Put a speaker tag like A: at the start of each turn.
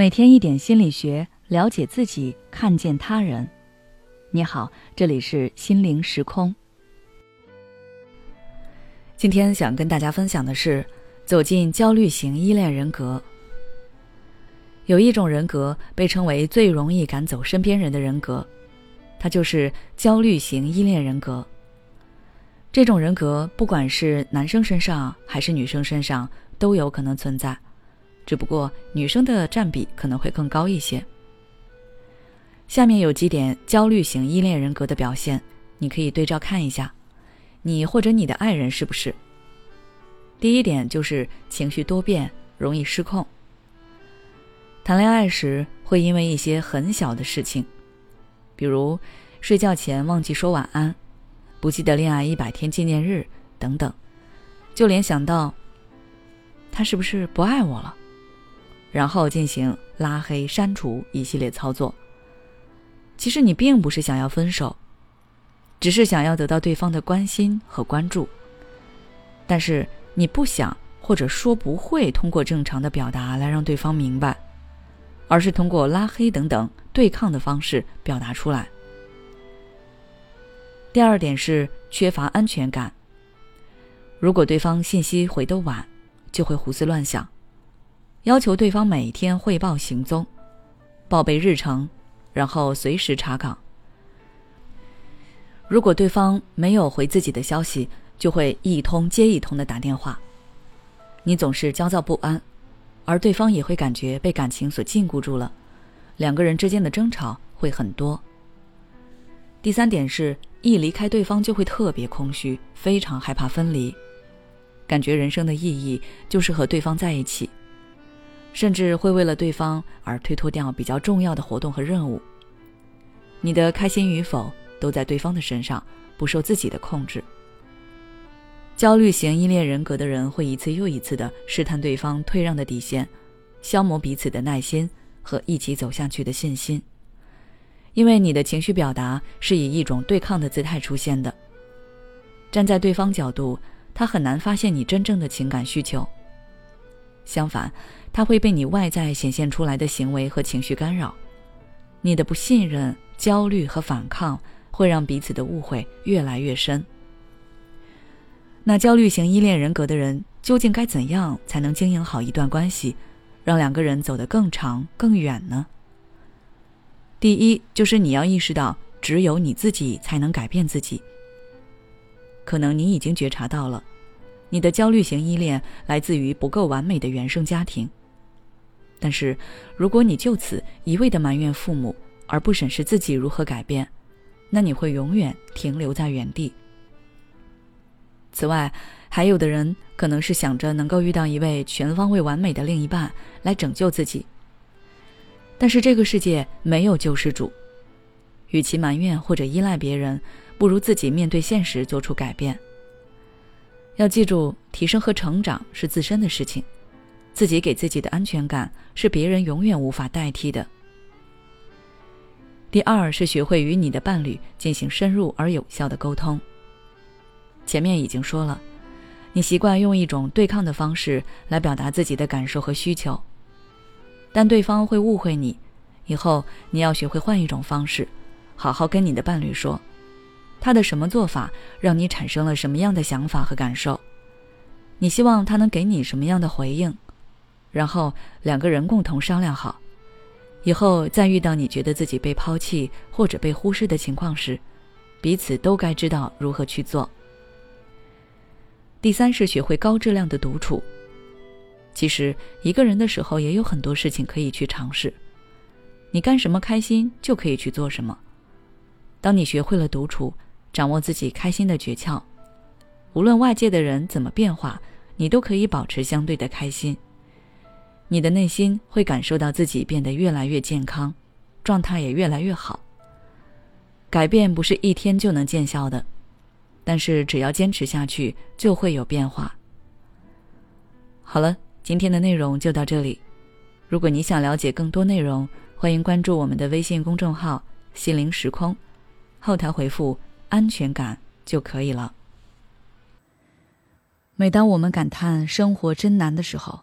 A: 每天一点心理学，了解自己，看见他人。你好，这里是心灵时空。今天想跟大家分享的是，走进焦虑型依恋人格。有一种人格被称为最容易赶走身边人的人格，它就是焦虑型依恋人格。这种人格不管是男生身上还是女生身上都有可能存在。只不过女生的占比可能会更高一些。下面有几点焦虑型依恋人格的表现，你可以对照看一下，你或者你的爱人是不是？第一点就是情绪多变，容易失控。谈恋爱时会因为一些很小的事情，比如睡觉前忘记说晚安，不记得恋爱一百天纪念日等等，就联想到他是不是不爱我了？然后进行拉黑、删除一系列操作。其实你并不是想要分手，只是想要得到对方的关心和关注。但是你不想或者说不会通过正常的表达来让对方明白，而是通过拉黑等等对抗的方式表达出来。第二点是缺乏安全感。如果对方信息回得晚，就会胡思乱想。要求对方每天汇报行踪，报备日程，然后随时查岗。如果对方没有回自己的消息，就会一通接一通的打电话。你总是焦躁不安，而对方也会感觉被感情所禁锢住了，两个人之间的争吵会很多。第三点是，一离开对方就会特别空虚，非常害怕分离，感觉人生的意义就是和对方在一起。甚至会为了对方而推脱掉比较重要的活动和任务。你的开心与否都在对方的身上，不受自己的控制。焦虑型依恋人格的人会一次又一次的试探对方退让的底线，消磨彼此的耐心和一起走下去的信心。因为你的情绪表达是以一种对抗的姿态出现的，站在对方角度，他很难发现你真正的情感需求。相反，他会被你外在显现出来的行为和情绪干扰，你的不信任、焦虑和反抗会让彼此的误会越来越深。那焦虑型依恋人格的人究竟该怎样才能经营好一段关系，让两个人走得更长更远呢？第一，就是你要意识到，只有你自己才能改变自己。可能你已经觉察到了。你的焦虑型依恋来自于不够完美的原生家庭。但是，如果你就此一味的埋怨父母，而不审视自己如何改变，那你会永远停留在原地。此外，还有的人可能是想着能够遇到一位全方位完美的另一半来拯救自己。但是这个世界没有救世主，与其埋怨或者依赖别人，不如自己面对现实做出改变。要记住，提升和成长是自身的事情，自己给自己的安全感是别人永远无法代替的。第二是学会与你的伴侣进行深入而有效的沟通。前面已经说了，你习惯用一种对抗的方式来表达自己的感受和需求，但对方会误会你。以后你要学会换一种方式，好好跟你的伴侣说。他的什么做法让你产生了什么样的想法和感受？你希望他能给你什么样的回应？然后两个人共同商量好，以后再遇到你觉得自己被抛弃或者被忽视的情况时，彼此都该知道如何去做。第三是学会高质量的独处。其实一个人的时候也有很多事情可以去尝试，你干什么开心就可以去做什么。当你学会了独处。掌握自己开心的诀窍，无论外界的人怎么变化，你都可以保持相对的开心。你的内心会感受到自己变得越来越健康，状态也越来越好。改变不是一天就能见效的，但是只要坚持下去，就会有变化。好了，今天的内容就到这里。如果你想了解更多内容，欢迎关注我们的微信公众号“心灵时空”，后台回复。安全感就可以了。每当我们感叹生活真难的时候，